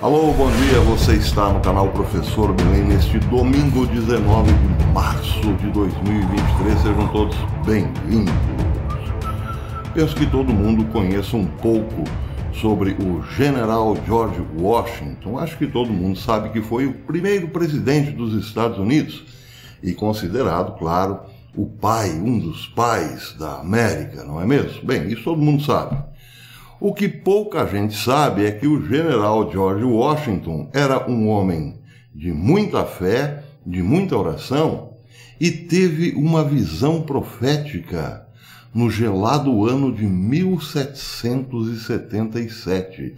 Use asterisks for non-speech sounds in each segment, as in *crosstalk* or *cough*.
Alô, bom dia. Você está no canal Professor Belém neste domingo 19 de março de 2023. Sejam todos bem-vindos. Penso que todo mundo conheça um pouco sobre o General George Washington. Acho que todo mundo sabe que foi o primeiro presidente dos Estados Unidos e considerado, claro, o pai, um dos pais da América, não é mesmo? Bem, isso todo mundo sabe. O que pouca gente sabe é que o general George Washington era um homem de muita fé, de muita oração e teve uma visão profética no gelado ano de 1777.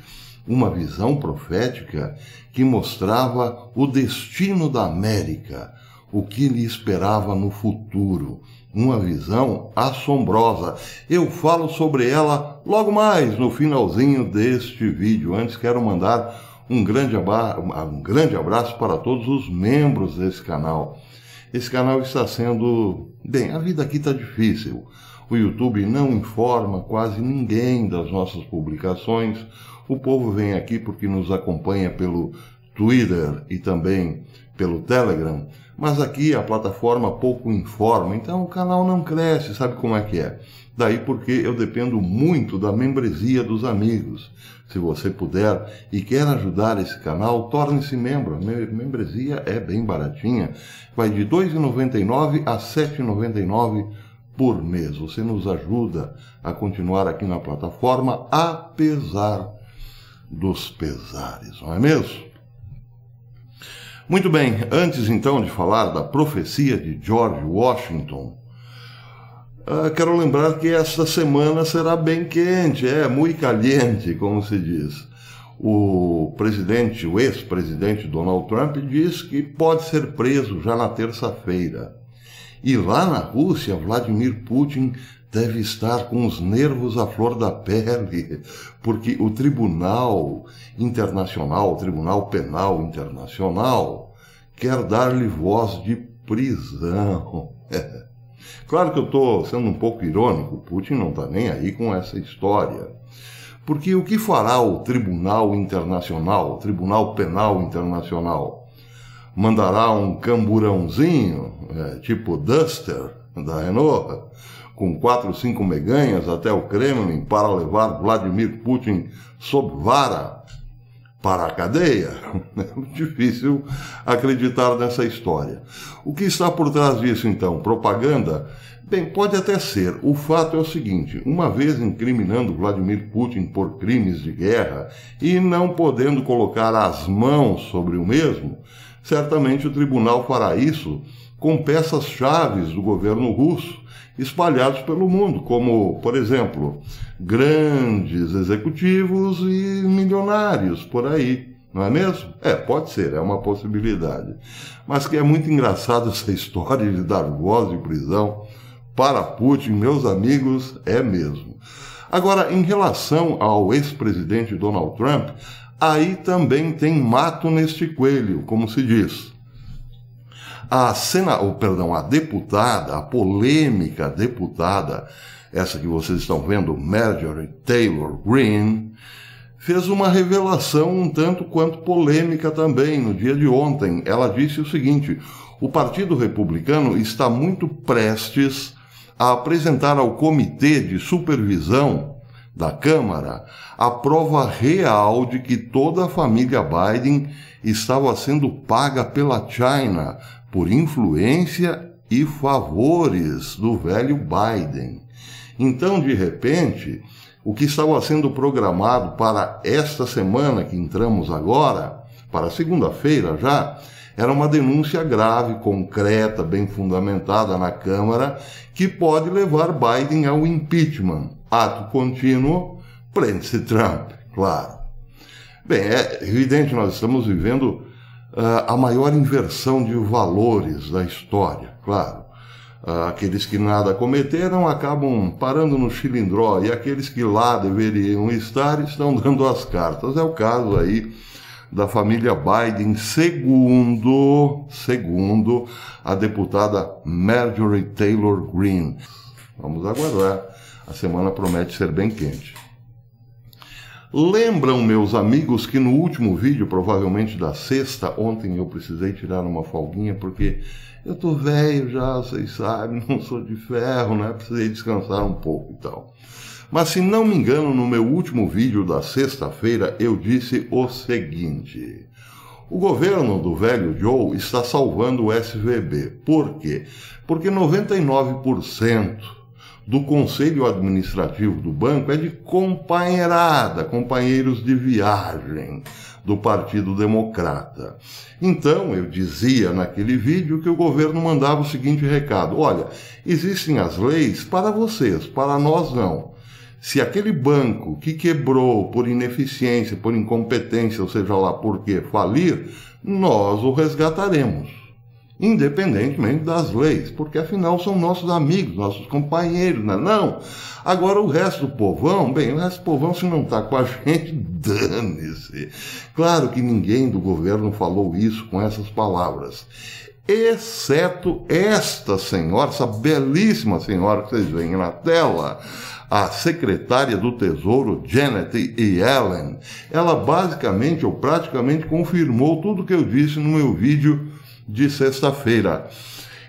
Uma visão profética que mostrava o destino da América, o que lhe esperava no futuro uma visão assombrosa. Eu falo sobre ela logo mais no finalzinho deste vídeo. Antes quero mandar um grande, um grande abraço para todos os membros desse canal. Esse canal está sendo. Bem, a vida aqui está difícil. O YouTube não informa quase ninguém das nossas publicações. O povo vem aqui porque nos acompanha pelo Twitter e também pelo Telegram, mas aqui a plataforma pouco informa, então o canal não cresce, sabe como é que é? Daí porque eu dependo muito da membresia dos amigos. Se você puder e quer ajudar esse canal, torne-se membro. A membresia é bem baratinha, vai de R$ 2,99 a R$ 7,99 por mês. Você nos ajuda a continuar aqui na plataforma, apesar dos pesares, não é mesmo? Muito bem, antes então de falar da profecia de George Washington, uh, quero lembrar que esta semana será bem quente, é, muito caliente, como se diz. O presidente, o ex-presidente Donald Trump diz que pode ser preso já na terça-feira. E lá na Rússia, Vladimir Putin deve estar com os nervos à flor da pele, porque o Tribunal Internacional, o Tribunal Penal Internacional, quer dar-lhe voz de prisão. *laughs* Claro que eu estou sendo um pouco irônico, Putin não está nem aí com essa história. Porque o que fará o Tribunal Internacional, o Tribunal Penal Internacional? Mandará um camburãozinho, é, tipo Duster, da Renault, com quatro, cinco meganhas até o Kremlin para levar Vladimir Putin sob vara para a cadeia? É *laughs* difícil acreditar nessa história. O que está por trás disso, então? Propaganda? Bem, pode até ser. O fato é o seguinte: uma vez incriminando Vladimir Putin por crimes de guerra e não podendo colocar as mãos sobre o mesmo, certamente o tribunal fará isso com peças chaves do governo russo espalhados pelo mundo, como, por exemplo, grandes executivos e milionários por aí. Não é mesmo? É, pode ser, é uma possibilidade. Mas que é muito engraçado *laughs* essa história de dar voz de prisão para Putin, meus amigos, é mesmo. Agora, em relação ao ex-presidente Donald Trump, aí também tem mato neste coelho, como se diz. A cena, ou perdão, a deputada, a polêmica deputada, essa que vocês estão vendo, Marjorie Taylor Greene, fez uma revelação um tanto quanto polêmica também no dia de ontem. Ela disse o seguinte: o Partido Republicano está muito prestes a apresentar ao Comitê de Supervisão da Câmara a prova real de que toda a família Biden estava sendo paga pela China por influência e favores do velho Biden. Então, de repente, o que estava sendo programado para esta semana que entramos agora, para segunda-feira já, era uma denúncia grave, concreta, bem fundamentada na Câmara, que pode levar Biden ao impeachment. Ato contínuo, prende-se Trump, claro. Bem, é evidente, nós estamos vivendo uh, a maior inversão de valores da história, claro. Uh, aqueles que nada cometeram acabam parando no chilindró e aqueles que lá deveriam estar estão dando as cartas. É o caso aí da família Biden, segundo, segundo a deputada Marjorie Taylor Greene. Vamos aguardar. A semana promete ser bem quente. Lembram, meus amigos, que no último vídeo, provavelmente da sexta, ontem eu precisei tirar uma folguinha porque eu tô velho já, vocês sabem, *laughs* não sou de ferro, né? Precisei descansar um pouco e tal. Mas se não me engano, no meu último vídeo da sexta-feira, eu disse o seguinte: o governo do velho Joe está salvando o SVB. Por quê? Porque 99% do conselho administrativo do banco é de companheirada, companheiros de viagem do Partido Democrata. Então, eu dizia naquele vídeo que o governo mandava o seguinte recado: olha, existem as leis para vocês, para nós não. Se aquele banco que quebrou por ineficiência, por incompetência, ou seja lá por que falir, nós o resgataremos independentemente das leis, porque afinal são nossos amigos, nossos companheiros, não é não? Agora o resto do povão, bem, o resto do povão se não está com a *laughs* gente, dane-se. Claro que ninguém do governo falou isso com essas palavras, exceto esta senhora, essa belíssima senhora que vocês veem na tela, a secretária do Tesouro, Janet Yellen, ela basicamente ou praticamente confirmou tudo que eu disse no meu vídeo de sexta-feira.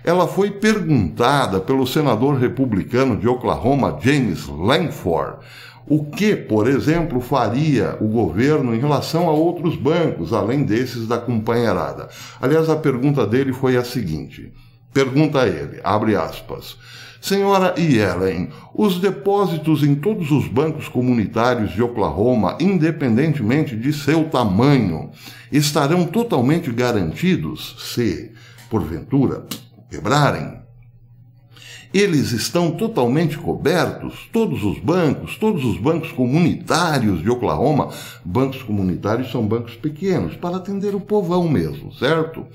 Ela foi perguntada pelo senador republicano de Oklahoma, James Langford, o que, por exemplo, faria o governo em relação a outros bancos, além desses da companheirada. Aliás, a pergunta dele foi a seguinte: pergunta a ele, abre aspas. Senhora Yellen, os depósitos em todos os bancos comunitários de Oklahoma, independentemente de seu tamanho, estarão totalmente garantidos se, porventura, quebrarem? Eles estão totalmente cobertos, todos os bancos, todos os bancos comunitários de Oklahoma. Bancos comunitários são bancos pequenos, para atender o povão mesmo, certo?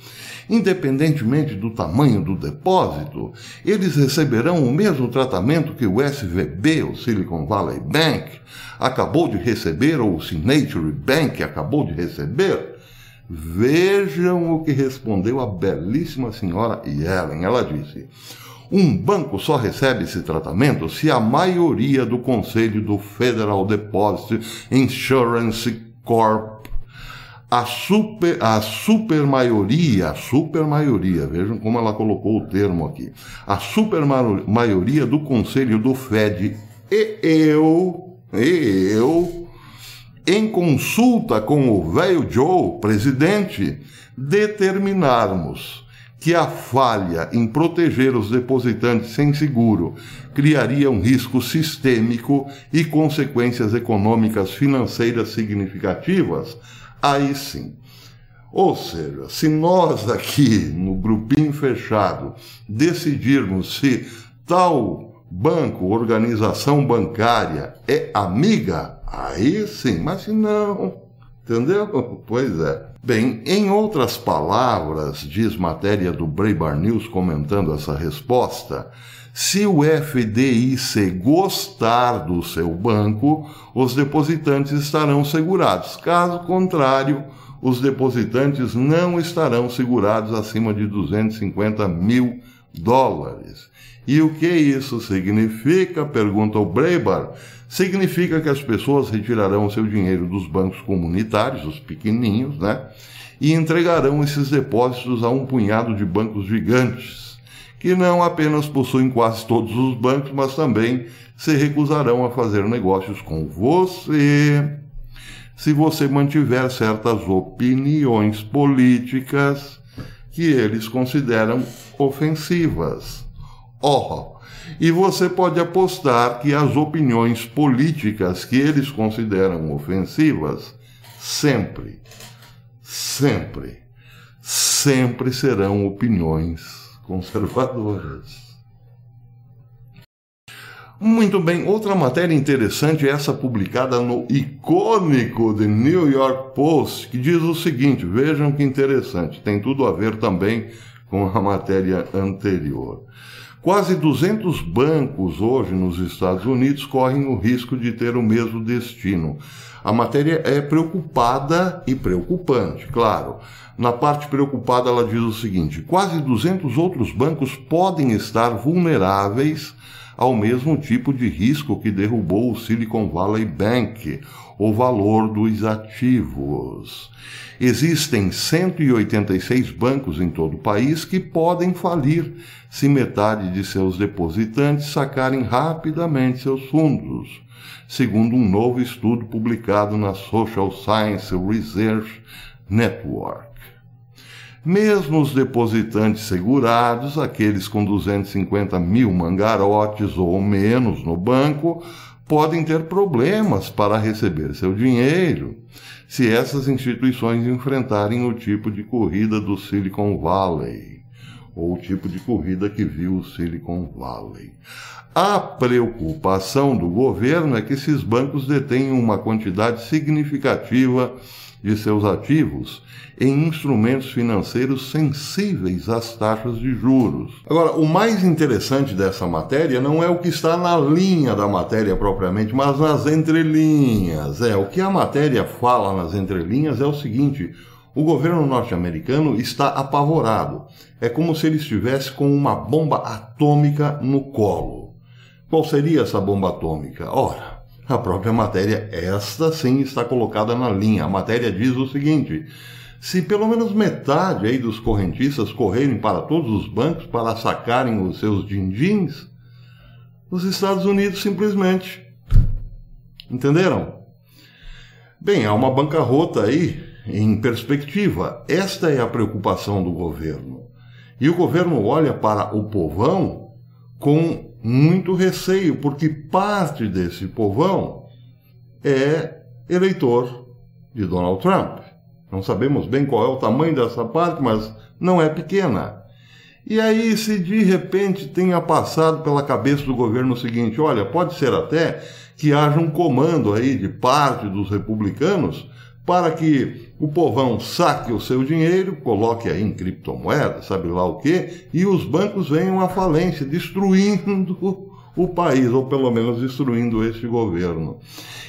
Independentemente do tamanho do depósito, eles receberão o mesmo tratamento que o SVB, o Silicon Valley Bank, acabou de receber, ou o Signature Bank acabou de receber. Vejam o que respondeu a belíssima senhora Yellen. Ela disse. Um banco só recebe esse tratamento se a maioria do conselho do Federal Deposit Insurance Corp, a super, a super maioria, a super maioria, vejam como ela colocou o termo aqui, a super maioria do conselho do Fed e eu, e eu, em consulta com o velho Joe, presidente, determinarmos que a falha em proteger os depositantes sem seguro criaria um risco sistêmico e consequências econômicas financeiras significativas, aí sim. Ou seja, se nós aqui no grupinho fechado decidirmos se tal banco, organização bancária é amiga, aí sim, mas se não, entendeu? *laughs* Pois é. Bem, em outras palavras, diz matéria do Braybar News comentando essa resposta, se o FDIC gostar do seu banco, os depositantes estarão segurados. Caso contrário, os depositantes não estarão segurados acima de 250 mil dólares. E o que isso significa? Pergunta o Breibar. Significa que as pessoas retirarão seu dinheiro dos bancos comunitários, os pequeninhos, né? E entregarão esses depósitos a um punhado de bancos gigantes, que não apenas possuem quase todos os bancos, mas também se recusarão a fazer negócios com você se você mantiver certas opiniões políticas que eles consideram ofensivas. Oh, e você pode apostar que as opiniões políticas que eles consideram ofensivas sempre, sempre, sempre serão opiniões conservadoras. Muito bem, outra matéria interessante é essa publicada no icônico The New York Post, que diz o seguinte: vejam que interessante, tem tudo a ver também com a matéria anterior. Quase 200 bancos hoje nos Estados Unidos correm o risco de ter o mesmo destino. A matéria é preocupada e preocupante, claro. Na parte preocupada, ela diz o seguinte: quase 200 outros bancos podem estar vulneráveis ao mesmo tipo de risco que derrubou o Silicon Valley Bank, o valor dos ativos. Existem 186 bancos em todo o país que podem falir se metade de seus depositantes sacarem rapidamente seus fundos, segundo um novo estudo publicado na Social Science Research Network. Mesmo os depositantes segurados, aqueles com 250 mil mangarotes ou menos no banco, podem ter problemas para receber seu dinheiro se essas instituições enfrentarem o tipo de corrida do Silicon Valley, ou o tipo de corrida que viu o Silicon Valley. A preocupação do governo é que esses bancos detenham uma quantidade significativa seus ativos em instrumentos financeiros sensíveis às taxas de juros. Agora, o mais interessante dessa matéria não é o que está na linha da matéria propriamente, mas nas entrelinhas. É, o que a matéria fala nas entrelinhas é o seguinte: o governo norte-americano está apavorado. É como se ele estivesse com uma bomba atômica no colo. Qual seria essa bomba atômica? Ora, a própria matéria, esta sim está colocada na linha. A matéria diz o seguinte: se pelo menos metade aí dos correntistas correrem para todos os bancos para sacarem os seus din-dins, os Estados Unidos simplesmente. Entenderam? Bem, há uma bancarrota aí em perspectiva. Esta é a preocupação do governo. E o governo olha para o povão com muito receio, porque parte desse povão é eleitor de Donald Trump. Não sabemos bem qual é o tamanho dessa parte, mas não é pequena. E aí, se de repente tenha passado pela cabeça do governo o seguinte: olha, pode ser até que haja um comando aí de parte dos republicanos para que o povão saque o seu dinheiro, coloque aí em criptomoeda, sabe lá o quê, e os bancos venham à falência, destruindo o país, ou pelo menos destruindo este governo.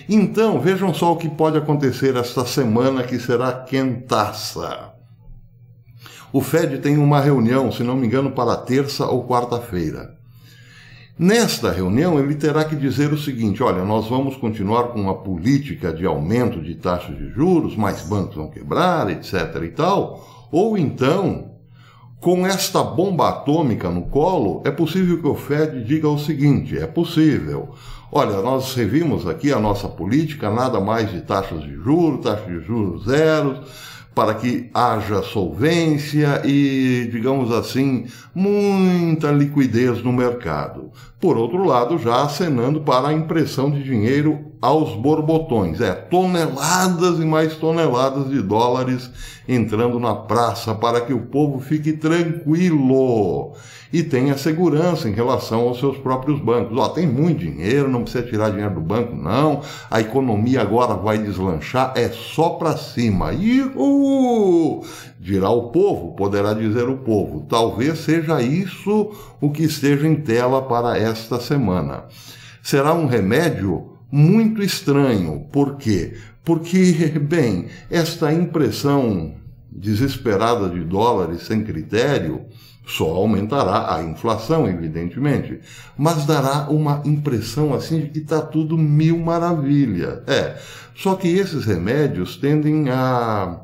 Então, vejam só o que pode acontecer esta semana que será quentaça. O Fed tem uma reunião, se não me engano, para terça ou quarta-feira. Nesta reunião, ele terá que dizer o seguinte: olha, nós vamos continuar com uma política de aumento de taxas de juros, mais bancos vão quebrar, etc. e tal, ou então, com esta bomba atômica no colo, é possível que o Fed diga o seguinte: é possível. Olha, nós revimos aqui a nossa política, nada mais de taxas de juros, taxas de juros zeros para que haja solvência e, digamos assim, muita liquidez no mercado. Por outro lado, já acenando para a impressão de dinheiro aos borbotões, é, toneladas e mais toneladas de dólares entrando na praça para que o povo fique tranquilo e tenha segurança em relação aos seus próprios bancos. Ó, tem muito dinheiro, não precisa tirar dinheiro do banco, não. A economia agora vai deslanchar, é só para cima. Ihu! Dirá o povo, poderá dizer o povo. Talvez seja isso o que esteja em tela para esta semana. Será um remédio muito estranho. Por quê? Porque, *laughs* bem, esta impressão desesperada de dólares sem critério só aumentará a inflação, evidentemente, mas dará uma impressão assim de que está tudo mil maravilha. É, só que esses remédios tendem a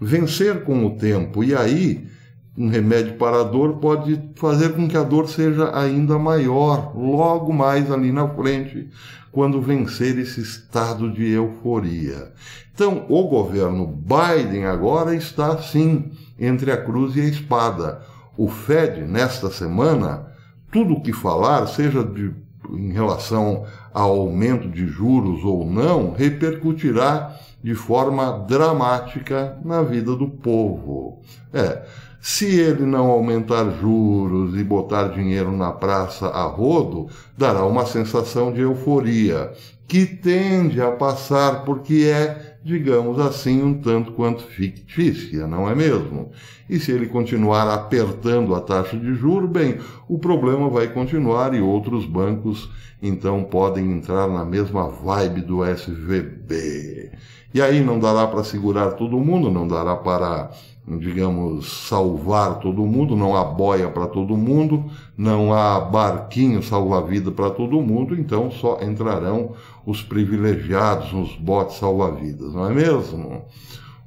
vencer com o tempo, e aí um remédio para a dor pode fazer com que a dor seja ainda maior, logo mais ali na frente, quando vencer esse estado de euforia. Então, o governo Biden agora está sim entre a cruz e a espada o Fed, nesta semana, tudo o que falar, seja de, em relação ao aumento de juros ou não, repercutirá de forma dramática na vida do povo. É, se ele não aumentar juros e botar dinheiro na praça a rodo, dará uma sensação de euforia, que tende a passar porque é digamos assim, um tanto quanto fictícia, não é mesmo? E se ele continuar apertando a taxa de juro, bem, o problema vai continuar e outros bancos então podem entrar na mesma vibe do SVB. E aí não dará para segurar todo mundo, não dará para, digamos, salvar todo mundo, não há boia para todo mundo, não há barquinho salva-vida para todo mundo, então só entrarão os privilegiados nos botes salva-vidas, não é mesmo?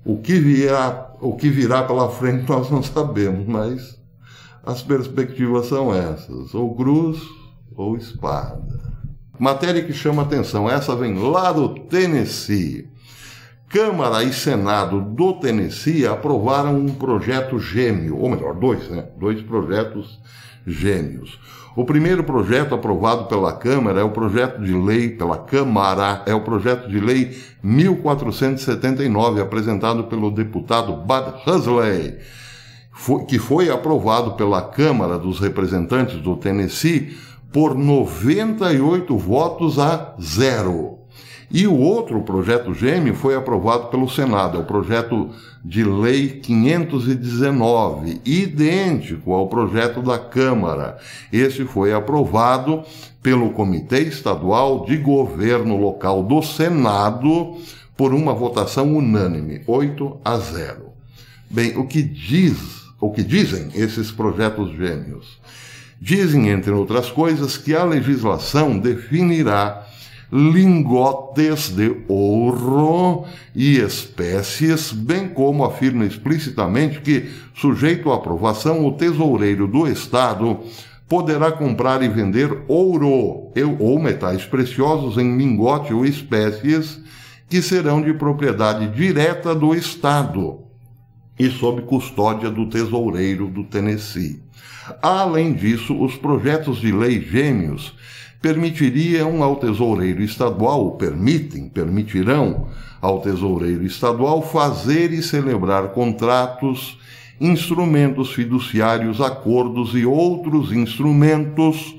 O que virá, o que virá pela frente *laughs* nós não sabemos, mas as perspectivas são essas, ou cruz ou espada. Matéria que chama atenção, essa vem lá do Tennessee. Câmara e Senado do Tennessee aprovaram um projeto gêmeo, ou melhor, dois, né? Dois projetos gêmeos. O primeiro projeto aprovado pela Câmara é o projeto de lei, pela Câmara, é o projeto de lei 1479, apresentado pelo deputado Bud Husley, que foi aprovado pela Câmara dos Representantes do Tennessee por 98 votos a zero. E o outro projeto gêmeo foi aprovado pelo Senado, é o projeto de lei 519, idêntico ao projeto da Câmara. Esse foi aprovado pelo Comitê Estadual de Governo Local do Senado por uma votação unânime, 8 a 0. Bem, o que diz, o que dizem esses projetos gêmeos? Dizem, entre outras coisas, que a legislação definirá lingotes de ouro e espécies, bem como afirma explicitamente que, sujeito à aprovação, o tesoureiro do Estado poderá comprar e vender ouro ou metais preciosos em lingote ou espécies que serão de propriedade direta do Estado e sob custódia do tesoureiro do Tennessee. Além disso, os projetos de lei gêmeos permitiriam ao tesoureiro estadual, permitem, permitirão ao tesoureiro estadual fazer e celebrar contratos, instrumentos fiduciários, acordos e outros instrumentos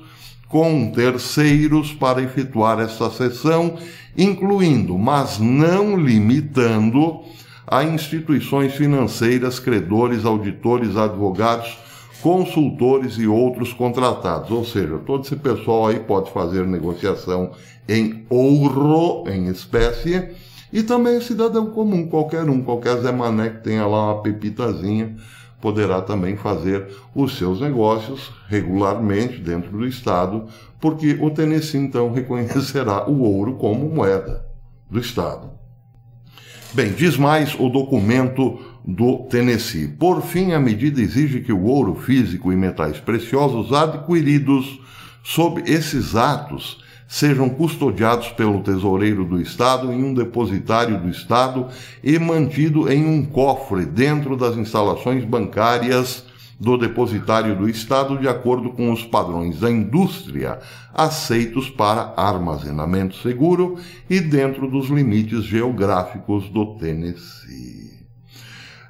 com terceiros para efetuar esta sessão, incluindo, mas não limitando, a instituições financeiras, credores, auditores, advogados, consultores e outros contratados. Ou seja, todo esse pessoal aí pode fazer negociação em ouro, em espécie, e também cidadão comum, qualquer um, qualquer Zé Mané que tenha lá uma pepitazinha, poderá também fazer os seus negócios regularmente dentro do Estado, porque o Tennessee então *laughs* reconhecerá o ouro como moeda do Estado. Bem, diz mais o documento do Tennessee. Por fim, a medida exige que o ouro físico e metais preciosos adquiridos sob esses atos sejam custodiados pelo tesoureiro do Estado em um depositário do Estado e mantido em um cofre dentro das instalações bancárias do depositário do Estado de acordo com os padrões da indústria aceitos para armazenamento seguro e dentro dos limites geográficos do Tennessee.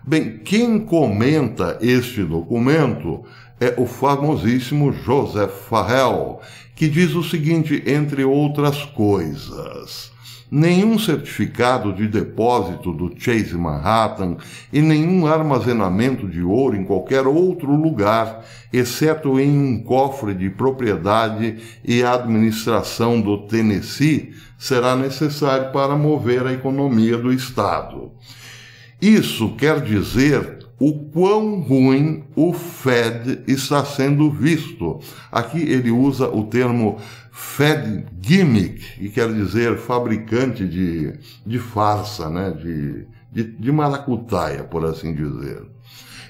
Bem, quem comenta este documento é o famosíssimo Joseph Farrell, que diz o seguinte, entre outras coisas. Nenhum certificado de depósito do Chase Manhattan e nenhum armazenamento de ouro em qualquer outro lugar, exceto em um cofre de propriedade e administração do Tennessee, será necessário para mover a economia do Estado. Isso quer dizer o quão ruim o Fed está sendo visto. Aqui ele usa o termo Fed Gimmick, que quer dizer fabricante de, de farsa, né? de, de, de maracutaia, por assim dizer.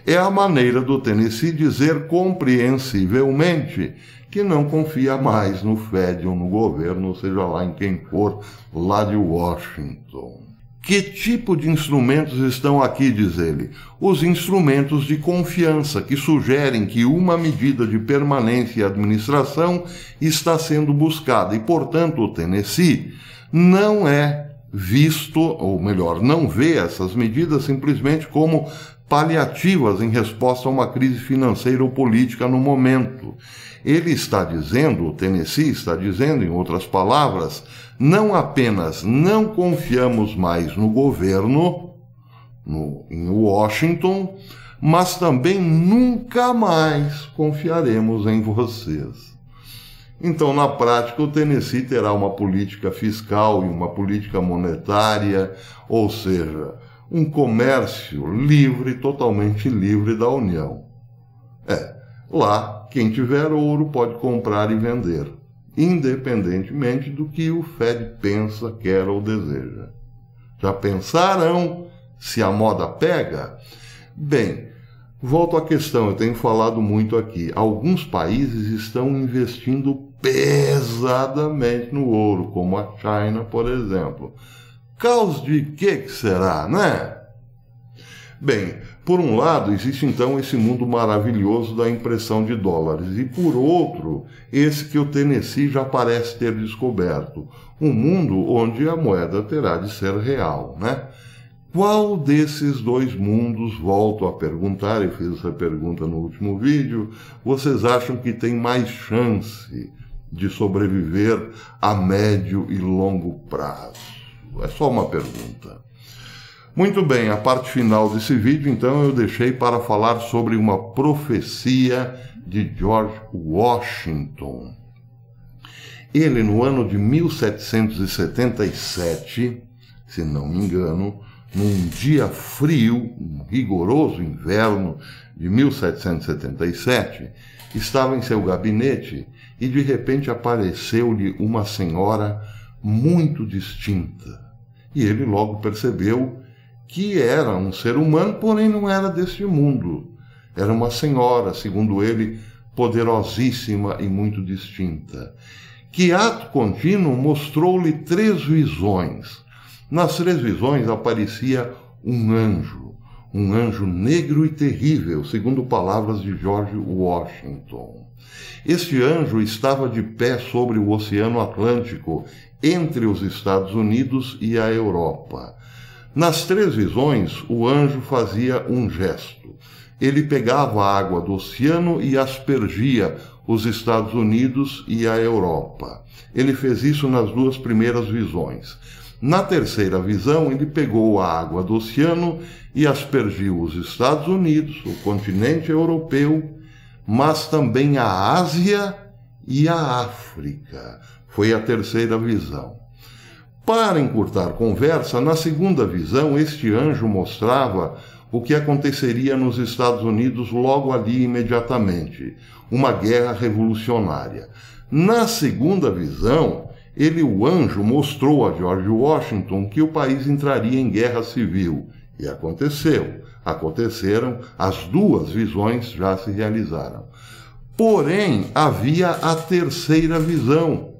É a maneira do Tennessee dizer compreensivelmente que não confia mais no Fed ou no governo, seja lá em quem for, lá de Washington. Que tipo de instrumentos estão aqui, diz ele? Os instrumentos de confiança, que sugerem que uma medida de permanência e administração está sendo buscada e, portanto, o Tennessee não é visto, ou melhor, não vê essas medidas simplesmente como paliativas em resposta a uma crise financeira ou política no momento. Ele está dizendo, o Tennessee está dizendo, em outras palavras, não apenas não confiamos mais no governo, no, em Washington, mas também nunca mais confiaremos em vocês. Então, na prática, o Tennessee terá uma política fiscal e uma política monetária, ou seja, um comércio livre, totalmente livre da União. É, lá, quem tiver ouro pode comprar e vender, independentemente do que o Fed pensa, quer ou deseja. Já pensaram se a moda pega? Bem, volto à questão, eu tenho falado muito aqui. Alguns países estão investindo pesadamente no ouro, como a China, por exemplo. Caos de que, que será, né? Bem, por um lado, existe então esse mundo maravilhoso da impressão de dólares, e por outro, esse que o Tennessee já parece ter descoberto, um mundo onde a moeda terá de ser real, né? Qual desses dois mundos, volto a perguntar, e fiz essa pergunta no último vídeo, vocês acham que tem mais chance de sobreviver a médio e longo prazo? É só uma pergunta. Muito bem, a parte final desse vídeo, então, eu deixei para falar sobre uma profecia de George Washington. Ele, no ano de 1777, se não me engano, num dia frio, um rigoroso inverno de 1777, estava em seu gabinete e de repente apareceu-lhe uma senhora muito distinta. E ele logo percebeu que era um ser humano, porém não era deste mundo. Era uma senhora, segundo ele, poderosíssima e muito distinta. Que ato contínuo mostrou-lhe três visões. Nas três visões aparecia um anjo, um anjo negro e terrível, segundo palavras de George Washington. Este anjo estava de pé sobre o Oceano Atlântico, entre os Estados Unidos e a Europa. Nas três visões, o anjo fazia um gesto. Ele pegava a água do oceano e aspergia os Estados Unidos e a Europa. Ele fez isso nas duas primeiras visões. Na terceira visão, ele pegou a água do oceano e aspergiu os Estados Unidos, o continente europeu mas também a Ásia e a África. Foi a terceira visão. Para encurtar conversa, na segunda visão, este anjo mostrava o que aconteceria nos Estados Unidos logo ali imediatamente uma guerra revolucionária. Na segunda visão, ele, o anjo, mostrou a George Washington que o país entraria em guerra civil. E aconteceu aconteceram, as duas visões já se realizaram. Porém, havia a terceira visão,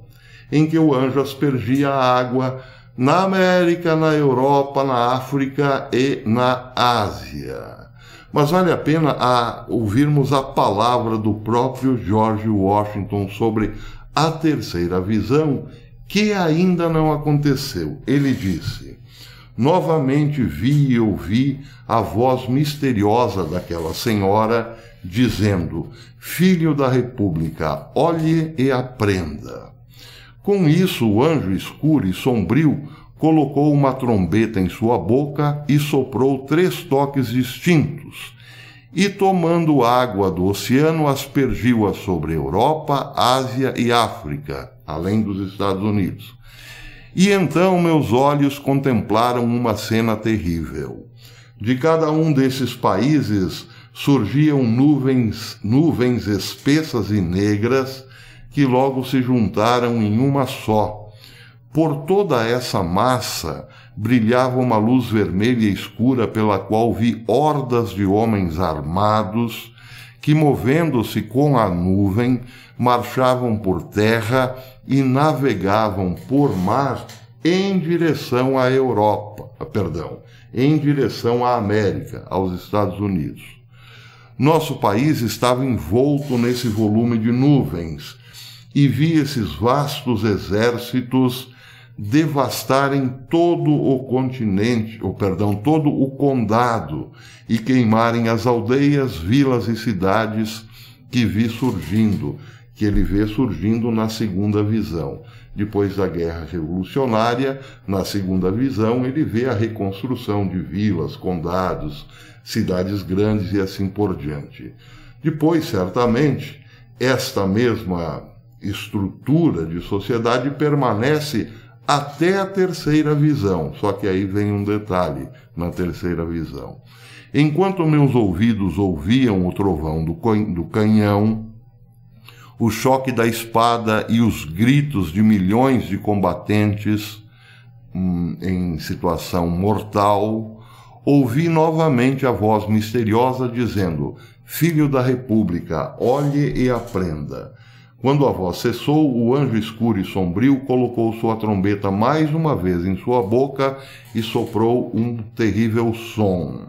em que o anjo aspergia a água na América, na Europa, na África e na Ásia. Mas vale a pena a ouvirmos a palavra do próprio George Washington sobre a terceira visão, que ainda não aconteceu. Ele disse: novamente vi e ouvi a voz misteriosa daquela senhora dizendo: Filho da República, olhe e aprenda. Com isso, o anjo escuro e sombrio colocou uma trombeta em sua boca e soprou três toques distintos. E tomando água do oceano, aspergiu-a sobre Europa, Ásia e África, além dos Estados Unidos e então meus olhos contemplaram uma cena terrível. De cada um desses países surgiam nuvens, nuvens espessas e negras que logo se juntaram em uma só. Por toda essa massa brilhava uma luz vermelha escura pela qual vi hordas de homens armados que, movendo-se com a nuvem, marchavam por terra e navegavam por mar em direção à Europa, ah, perdão, em direção à América, aos Estados Unidos. Nosso país estava envolto nesse volume de nuvens e vi esses vastos exércitos devastarem todo o continente, ou perdão, todo o condado e queimarem as aldeias, vilas e cidades que vi surgindo, que ele vê surgindo na segunda visão. Depois da Guerra Revolucionária, na segunda visão, ele vê a reconstrução de vilas, condados, cidades grandes e assim por diante. Depois, certamente, esta mesma estrutura de sociedade permanece até a terceira visão. Só que aí vem um detalhe na terceira visão. Enquanto meus ouvidos ouviam o trovão do canhão, o choque da espada e os gritos de milhões de combatentes hum, em situação mortal, ouvi novamente a voz misteriosa dizendo: Filho da República, olhe e aprenda. Quando a voz cessou, o anjo escuro e sombrio colocou sua trombeta mais uma vez em sua boca e soprou um terrível som.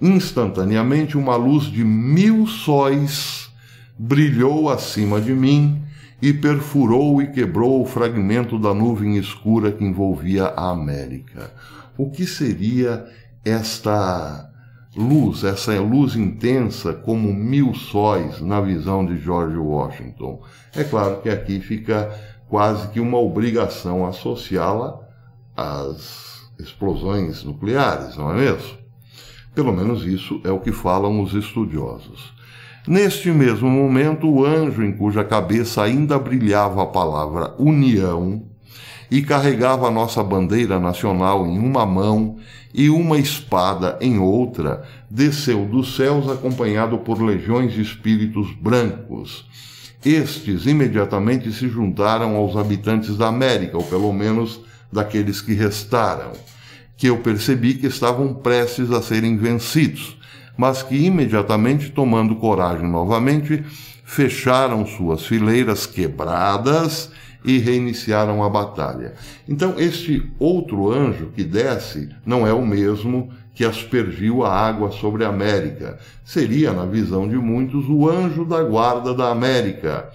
Instantaneamente, uma luz de mil sóis brilhou acima de mim e perfurou e quebrou o fragmento da nuvem escura que envolvia a América. O que seria esta luz, essa luz intensa como mil sóis na visão de George Washington. É claro que aqui fica quase que uma obrigação associá-la às explosões nucleares, não é mesmo? Pelo menos isso é o que falam os estudiosos. Neste mesmo momento, o anjo em cuja cabeça ainda brilhava a palavra união e carregava a nossa bandeira nacional em uma mão e uma espada em outra, desceu dos céus acompanhado por legiões de espíritos brancos. Estes imediatamente se juntaram aos habitantes da América, ou pelo menos daqueles que restaram, que eu percebi que estavam prestes a serem vencidos, mas que imediatamente, tomando coragem novamente, fecharam suas fileiras quebradas e reiniciaram a batalha. Então, este outro anjo que desce não é o mesmo que aspergiu a água sobre a América. Seria, na visão de muitos, o anjo da guarda da América,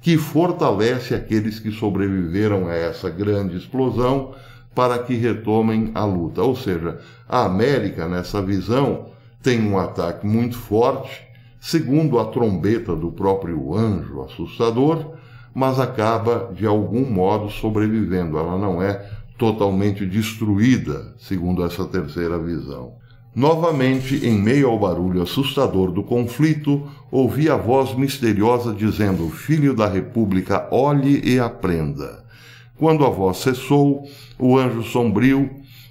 que fortalece aqueles que sobreviveram a essa grande explosão para que retomem a luta. Ou seja, a América, nessa visão, tem um ataque muito forte, segundo a trombeta do próprio anjo assustador, mas acaba de algum modo sobrevivendo. Ela não é totalmente destruída, segundo essa terceira visão. Novamente, em meio ao barulho assustador do conflito, ouvi a voz misteriosa dizendo: Filho da República, olhe e aprenda. Quando a voz cessou, o anjo sombrio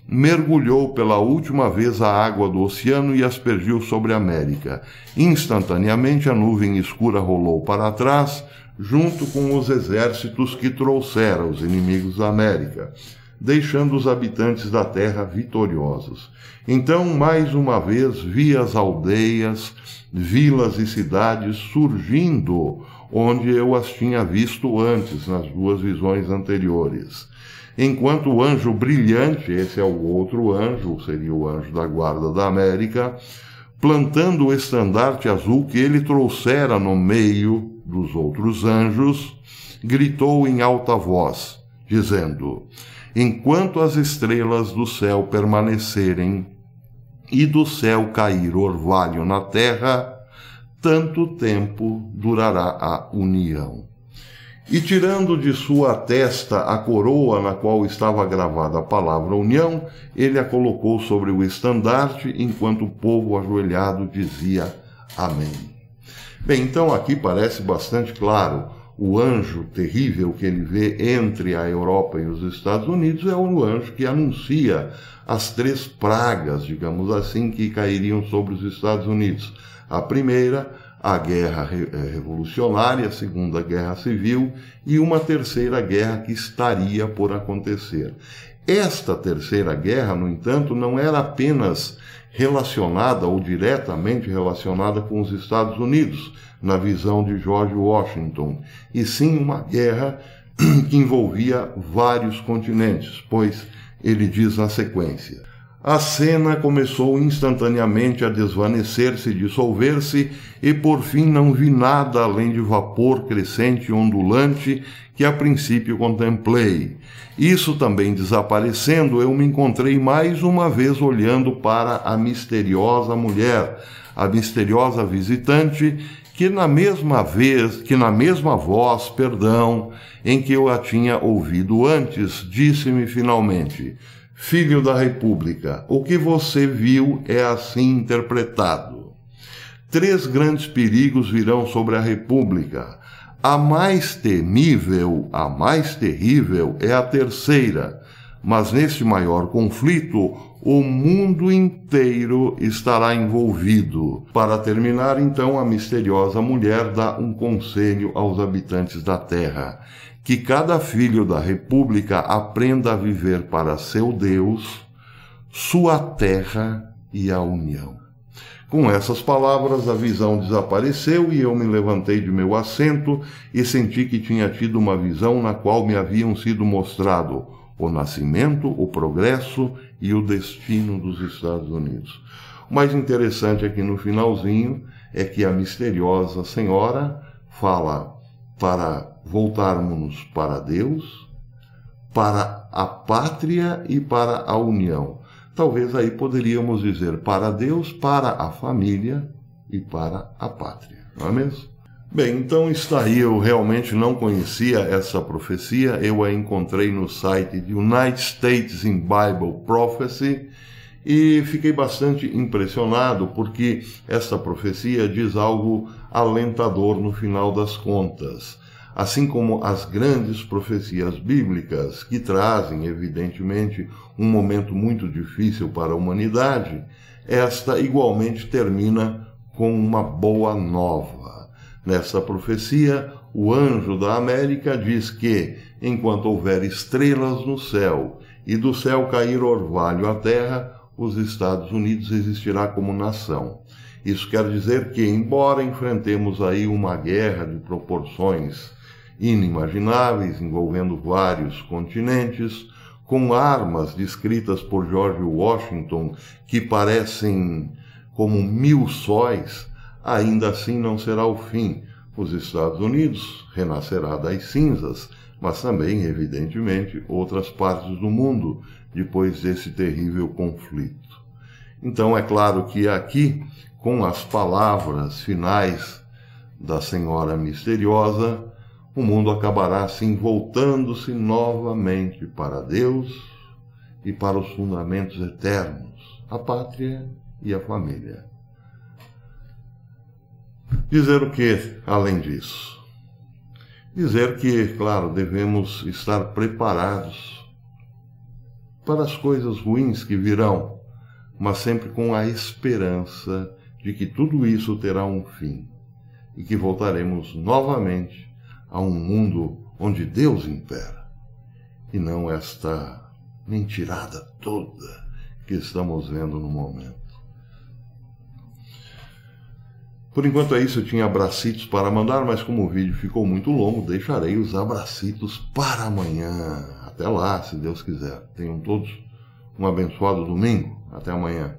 mergulhou pela última vez a água do oceano e aspergiu sobre a América. Instantaneamente a nuvem escura rolou para trás, junto com os exércitos que trouxeram os inimigos da América, deixando os habitantes da terra vitoriosos. Então, mais uma vez, vi as aldeias, vilas e cidades surgindo onde eu as tinha visto antes, nas duas visões anteriores. Enquanto o anjo brilhante, esse é o outro anjo, seria o anjo da guarda da América, plantando o estandarte azul que ele trouxera no meio dos outros anjos, gritou em alta voz, dizendo: Enquanto as estrelas do céu permanecerem e do céu cair orvalho na terra, tanto tempo durará a união. E tirando de sua testa a coroa na qual estava gravada a palavra união, ele a colocou sobre o estandarte, enquanto o povo ajoelhado dizia Amém. Bem, então aqui parece bastante claro. O anjo terrível que ele vê entre a Europa e os Estados Unidos é o anjo que anuncia as três pragas, digamos assim, que cairiam sobre os Estados Unidos. A primeira, a guerra eh, revolucionária, a segunda guerra civil e uma terceira guerra que estaria por acontecer. Esta terceira guerra, no entanto, não era apenas relacionada ou diretamente relacionada com os Estados Unidos, na visão de George Washington, e sim uma guerra *clears throat* que envolvia vários continentes, pois ele diz na sequência: a cena começou instantaneamente a desvanecer-se dissolver-se, e por fim não vi nada além de vapor crescente e ondulante que a princípio contemplei. Isso também desaparecendo, eu me encontrei mais uma vez olhando para a misteriosa mulher, a misteriosa visitante, que na mesma vez, que na mesma voz, perdão, em que eu a tinha ouvido antes, disse-me finalmente: Filho da República, o que você viu é assim interpretado. Três grandes perigos virão sobre a República: A mais temível, a mais terrível é a terceira, mas neste maior conflito o mundo inteiro estará envolvido. Para terminar, então, a misteriosa mulher dá um conselho aos habitantes da terra: que cada filho da república aprenda a viver para seu Deus, sua terra e a união. Com essas palavras, a visão desapareceu e eu me levantei de meu assento e senti que tinha tido uma visão na qual me haviam sido mostrado o nascimento, o progresso e o destino dos Estados Unidos. O mais interessante aqui no finalzinho é que a misteriosa senhora fala para voltarmos para Deus, para a pátria e para a união. Talvez aí poderíamos dizer para Deus, para a família e para a pátria, não é mesmo? Bem, então está aí. Eu realmente não conhecia essa profecia. Eu a encontrei no site de United States in Bible Prophecy e fiquei bastante impressionado porque essa profecia diz algo alentador no final das contas. Assim como as grandes profecias bíblicas, que trazem, evidentemente, um momento muito difícil para a humanidade, esta igualmente termina com uma boa nova. Nessa profecia, o anjo da América diz que, enquanto houver estrelas no céu e do céu cair orvalho à terra, os Estados Unidos existirá como nação. Isso quer dizer que, embora enfrentemos aí uma guerra de proporções inimagináveis envolvendo vários continentes, com armas descritas por George Washington que parecem como mil sóis, ainda assim não será o fim. Os Estados Unidos renascerá das cinzas, mas também, evidentemente, outras partes do mundo depois desse terrível conflito. Então é claro que aqui, com as palavras finais da Senhora Misteriosa, o mundo acabará assim voltando-se novamente para Deus e para os fundamentos eternos, a pátria e a família. Dizer o que, além disso? Dizer que, claro, devemos estar preparados para as coisas ruins que virão, mas sempre com a esperança de que tudo isso terá um fim e que voltaremos novamente a um mundo onde Deus impera e não esta mentirada toda que estamos vendo no momento. Por enquanto é isso, eu tinha abracitos para mandar, mas como o vídeo ficou muito longo, deixarei os abracitos para amanhã. Até lá, se Deus quiser. Tenham todos um abençoado domingo. Até amanhã.